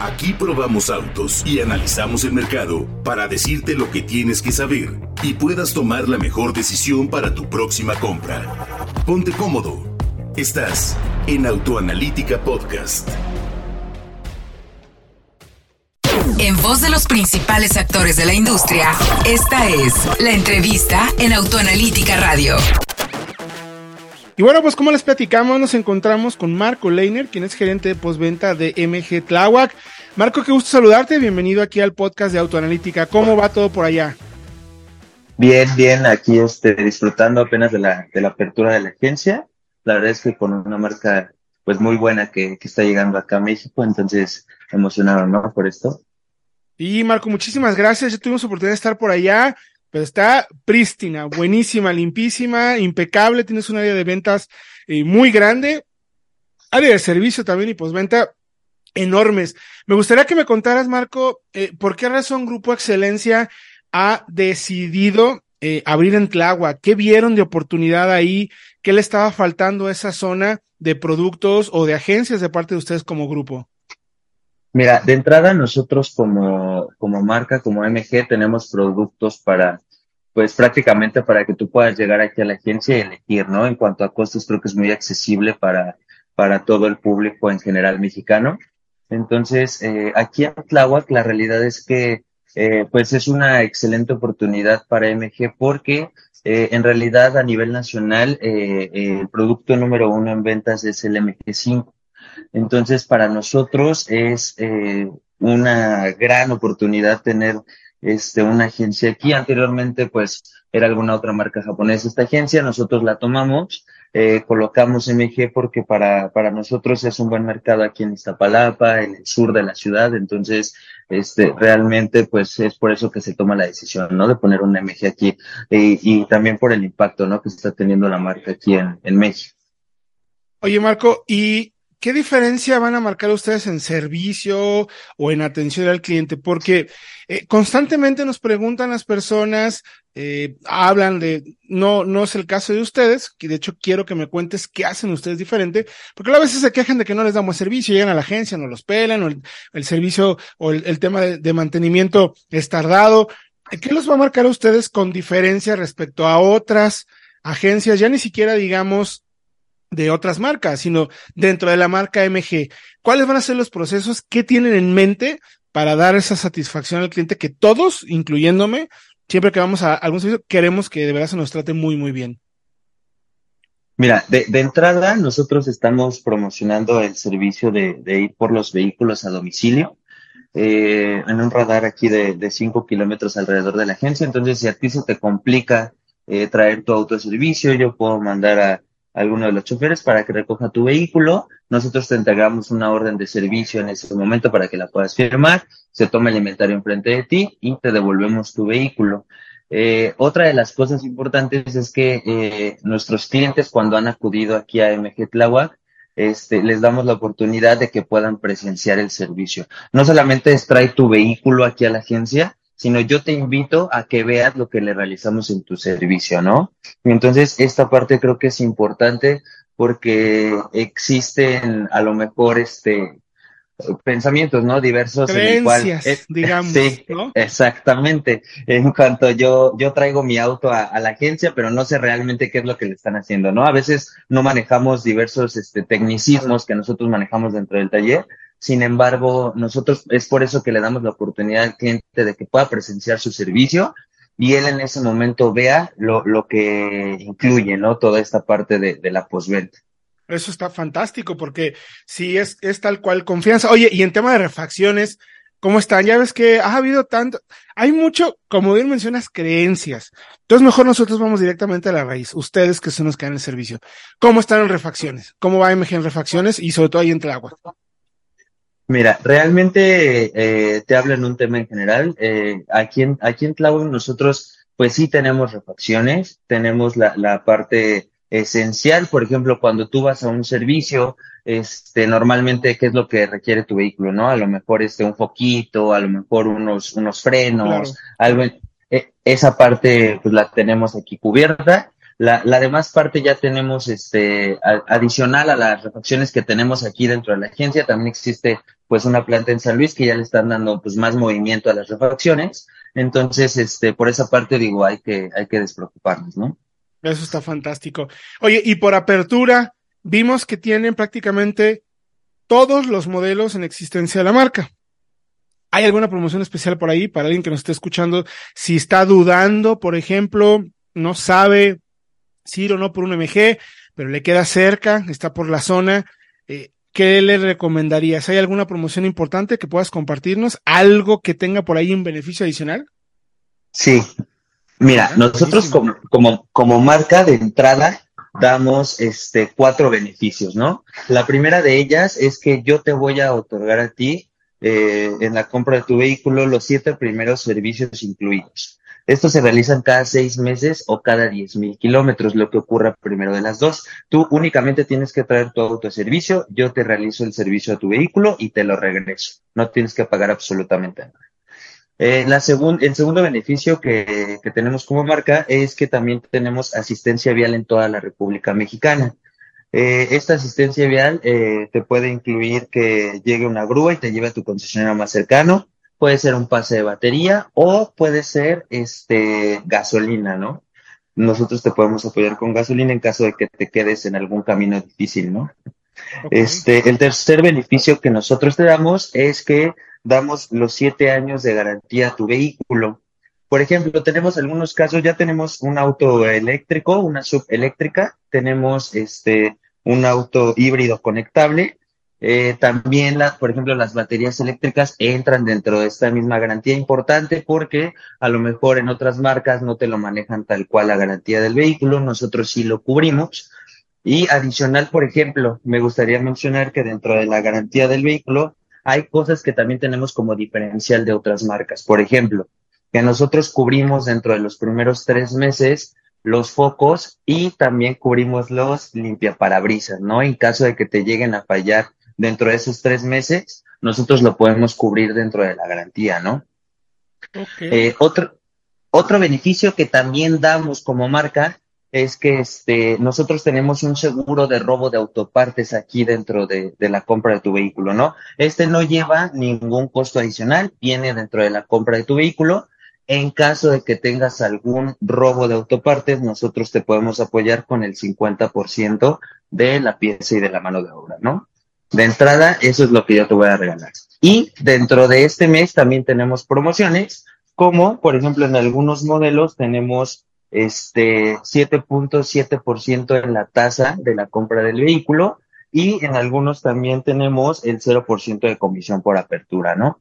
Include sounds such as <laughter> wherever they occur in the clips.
Aquí probamos autos y analizamos el mercado para decirte lo que tienes que saber y puedas tomar la mejor decisión para tu próxima compra. Ponte cómodo. Estás en Autoanalítica Podcast. En voz de los principales actores de la industria, esta es la entrevista en Autoanalítica Radio. Y bueno, pues como les platicamos, nos encontramos con Marco Leiner, quien es gerente de postventa de MG Tláhuac. Marco, qué gusto saludarte, bienvenido aquí al podcast de Autoanalítica. ¿Cómo va todo por allá? Bien, bien, aquí este, disfrutando apenas de la, de la apertura de la agencia. La verdad es que con una marca pues muy buena que, que está llegando acá a México, entonces emocionado, ¿no? Por esto. Y Marco, muchísimas gracias. Ya tuvimos oportunidad de estar por allá pero está prístina, buenísima, limpísima, impecable, tienes un área de ventas eh, muy grande, área de servicio también y postventa enormes. Me gustaría que me contaras, Marco, eh, por qué razón Grupo Excelencia ha decidido eh, abrir en Tláhuac, qué vieron de oportunidad ahí, qué le estaba faltando a esa zona de productos o de agencias de parte de ustedes como grupo. Mira, de entrada nosotros como, como marca, como MG, tenemos productos para, pues prácticamente para que tú puedas llegar aquí a la agencia y elegir, ¿no? En cuanto a costos, creo que es muy accesible para, para todo el público en general mexicano. Entonces, eh, aquí en Tláhuac, la realidad es que, eh, pues es una excelente oportunidad para MG porque eh, en realidad a nivel nacional el producto número uno en ventas es el MG5. Entonces, para nosotros es una gran oportunidad tener este, una agencia aquí. Anteriormente, pues, era alguna otra marca japonesa esta agencia. Nosotros la tomamos, eh, colocamos MG porque para, para nosotros es un buen mercado aquí en Iztapalapa, en el sur de la ciudad. Entonces, este, realmente, pues, es por eso que se toma la decisión, ¿no? De poner un MG aquí eh, y también por el impacto, ¿no? Que está teniendo la marca aquí en, en México. Oye, Marco, y ¿qué diferencia van a marcar ustedes en servicio o en atención al cliente? Porque eh, constantemente nos preguntan las personas, eh, hablan de, no, no es el caso de ustedes, que de hecho quiero que me cuentes qué hacen ustedes diferente, porque a veces se quejan de que no les damos servicio, llegan a la agencia, no los pelan, o el, servicio o el, tema de, de mantenimiento es tardado. ¿Qué los va a marcar a ustedes con diferencia respecto a otras agencias? Ya ni siquiera digamos de otras marcas, sino dentro de la marca MG. ¿Cuáles van a ser los procesos? ¿Qué tienen en mente para dar esa satisfacción al cliente que todos, incluyéndome, siempre que vamos a algún servicio, queremos que de verdad se nos trate muy, muy bien? Mira, de, entrada nosotros estamos promocionando el servicio de, ir por los vehículos a domicilio. Eh, en un radar aquí de 5 kilómetros alrededor de la agencia. Entonces, si a ti se te complica eh, traer tu auto de servicio, yo puedo mandar a, alguno de los choferes para que recoja tu vehículo. Nosotros te entregamos una orden de servicio en ese momento para que la puedas firmar. Se toma el inventario enfrente de ti y te devolvemos tu vehículo. Eh, otra de las cosas importantes es que eh, nuestros clientes cuando han acudido aquí a MG Tláhuac, este, les damos la oportunidad de que puedan presenciar el servicio. No solamente es trae tu vehículo aquí a la agencia, sino yo te invito a que veas lo que le realizamos en tu servicio, ¿no? entonces, esta parte creo que es importante porque existen a lo mejor este pensamientos, ¿no? Diversos Creencias, en el cual, digamos, sí, ¿no? exactamente. En cuanto yo, yo traigo mi auto a, a, la agencia, pero no sé realmente qué es lo que le están haciendo, ¿no? A veces no manejamos diversos este, tecnicismos que nosotros manejamos dentro del taller, sin embargo, nosotros es por eso que le damos la oportunidad al cliente de que pueda presenciar su servicio y él en ese momento vea lo, lo que incluye, ¿no? Toda esta parte de, de la postventa. Eso está fantástico porque si es, es tal cual confianza. Oye, y en tema de refacciones, ¿cómo están? Ya ves que ha habido tanto, hay mucho, como bien mencionas, creencias. Entonces mejor nosotros vamos directamente a la raíz, ustedes que son los que dan el servicio. ¿Cómo están en refacciones? ¿Cómo va MG en refacciones? Y sobre todo ahí entre agua. Mira, realmente eh, te hablo en un tema en general. Eh, aquí en, aquí en nosotros pues sí tenemos refacciones, tenemos la, la parte esencial, por ejemplo, cuando tú vas a un servicio, este, normalmente, ¿qué es lo que requiere tu vehículo, no? A lo mejor este, un foquito, a lo mejor unos, unos frenos, algo, eh, esa parte, pues la tenemos aquí cubierta la, la demás parte ya tenemos, este, adicional a las refacciones que tenemos aquí dentro de la agencia, también existe pues una planta en San Luis que ya le están dando pues más movimiento a las refacciones. Entonces, este, por esa parte digo, hay que, hay que despreocuparnos, ¿no? Eso está fantástico. Oye, y por apertura, vimos que tienen prácticamente todos los modelos en existencia de la marca. ¿Hay alguna promoción especial por ahí para alguien que nos esté escuchando? Si está dudando, por ejemplo, no sabe si ir o no por un MG, pero le queda cerca, está por la zona, eh, ¿qué le recomendarías? ¿Hay alguna promoción importante que puedas compartirnos? ¿Algo que tenga por ahí un beneficio adicional? Sí. Mira, nosotros como, como, como marca de entrada damos este cuatro beneficios, ¿no? La primera de ellas es que yo te voy a otorgar a ti eh, en la compra de tu vehículo los siete primeros servicios incluidos. Estos se realizan cada seis meses o cada diez mil kilómetros, lo que ocurra primero de las dos. Tú únicamente tienes que traer tu autoservicio, yo te realizo el servicio a tu vehículo y te lo regreso. No tienes que pagar absolutamente nada. Eh, el segundo beneficio que, que, tenemos como marca es que también tenemos asistencia vial en toda la República Mexicana. Eh, esta asistencia vial eh, te puede incluir que llegue una grúa y te lleve a tu concesionario más cercano, puede ser un pase de batería o puede ser este gasolina, ¿no? Nosotros te podemos apoyar con gasolina en caso de que te quedes en algún camino difícil, ¿no? Este, el tercer beneficio que nosotros te damos es que damos los siete años de garantía a tu vehículo. Por ejemplo, tenemos algunos casos, ya tenemos un auto eléctrico, una subeléctrica, tenemos este un auto híbrido conectable eh, también, la, por ejemplo, las baterías eléctricas entran dentro de esta misma garantía importante porque a lo mejor en otras marcas no te lo manejan tal cual la garantía del vehículo, nosotros sí lo cubrimos. Y adicional, por ejemplo, me gustaría mencionar que dentro de la garantía del vehículo hay cosas que también tenemos como diferencial de otras marcas. Por ejemplo, que nosotros cubrimos dentro de los primeros tres meses los focos y también cubrimos los limpiaparabrisas, ¿no? En caso de que te lleguen a fallar dentro de esos tres meses, nosotros lo podemos cubrir dentro de la garantía, ¿no? Eh, otro, otro beneficio que también damos como marca es que este, nosotros tenemos un seguro de robo de autopartes aquí dentro de, de, la compra de tu vehículo, ¿no? Este no lleva ningún costo adicional, viene dentro de la compra de tu vehículo. En caso de que tengas algún robo de autopartes, nosotros te podemos apoyar con el 50% de la pieza y de la mano de obra, ¿no? De entrada, eso es lo que yo te voy a regalar. Y dentro de este mes también tenemos promociones, como por ejemplo en algunos modelos tenemos este 7.7% en la tasa de la compra del vehículo y en algunos también tenemos el 0% de comisión por apertura, ¿no?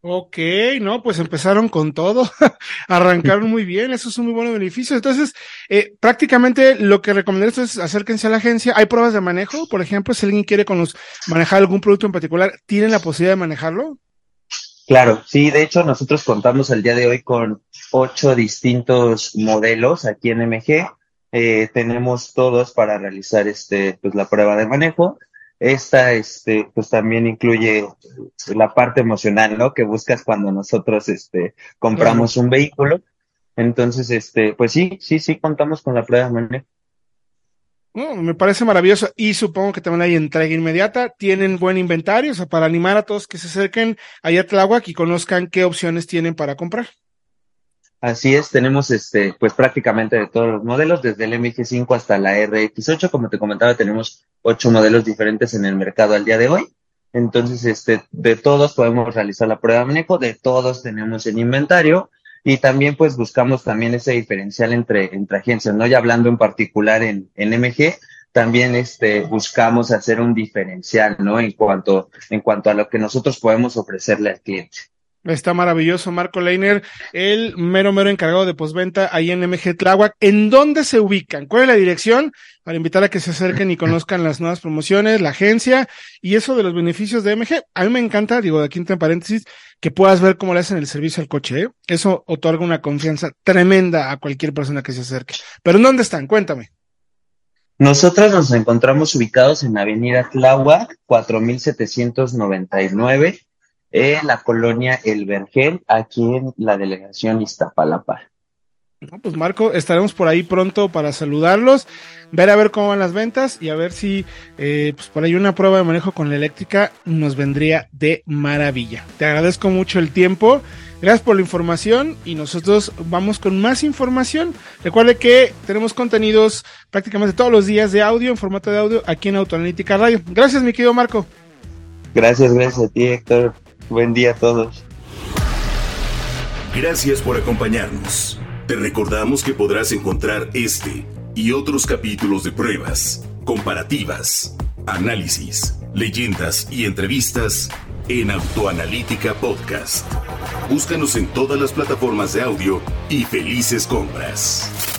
Ok, no, pues empezaron con todo, <laughs> arrancaron muy bien, eso es un muy buen beneficio. Entonces, eh, prácticamente lo que recomendaría es acérquense a la agencia. Hay pruebas de manejo, por ejemplo, si alguien quiere con manejar algún producto en particular, ¿tienen la posibilidad de manejarlo? Claro, sí, de hecho nosotros contamos el día de hoy con ocho distintos modelos aquí en MG. Eh, tenemos todos para realizar este, pues la prueba de manejo. Esta, este, pues también incluye la parte emocional, ¿no? Que buscas cuando nosotros, este, compramos un vehículo. Entonces, este, pues sí, sí, sí, contamos con la prueba de manejo. me parece maravilloso y supongo que también hay entrega inmediata. Tienen buen inventario, o sea, para animar a todos que se acerquen allá a Tláhuac y conozcan qué opciones tienen para comprar. Así es, tenemos este, pues prácticamente de todos los modelos, desde el MG5 hasta la RX8, como te comentaba, tenemos ocho modelos diferentes en el mercado al día de hoy. Entonces, este, de todos podemos realizar la prueba de manejo, de todos tenemos el inventario y también pues buscamos también ese diferencial entre, entre agencias, ¿no? Ya hablando en particular en, en MG, también este, buscamos hacer un diferencial, ¿no? En cuanto, en cuanto a lo que nosotros podemos ofrecerle al cliente. Está maravilloso, Marco Leiner, el mero mero encargado de postventa ahí en MG Tláhuac. ¿En dónde se ubican? ¿Cuál es la dirección? Para invitar a que se acerquen y conozcan las nuevas promociones, la agencia y eso de los beneficios de MG. A mí me encanta, digo, aquí entre paréntesis, que puedas ver cómo le hacen el servicio al coche. ¿eh? Eso otorga una confianza tremenda a cualquier persona que se acerque. Pero ¿en dónde están? Cuéntame. Nosotros nos encontramos ubicados en Avenida Tláhuac, 4799 en la colonia El Vergel, aquí en la delegación Iztapalapa. pues Marco, estaremos por ahí pronto para saludarlos, ver a ver cómo van las ventas y a ver si eh, pues por ahí una prueba de manejo con la eléctrica nos vendría de maravilla. Te agradezco mucho el tiempo, gracias por la información y nosotros vamos con más información. Recuerde que tenemos contenidos prácticamente todos los días de audio, en formato de audio, aquí en Autoanalítica Radio. Gracias, mi querido Marco. Gracias, gracias a ti, Héctor. Buen día a todos. Gracias por acompañarnos. Te recordamos que podrás encontrar este y otros capítulos de pruebas, comparativas, análisis, leyendas y entrevistas en Autoanalítica Podcast. Búscanos en todas las plataformas de audio y felices compras.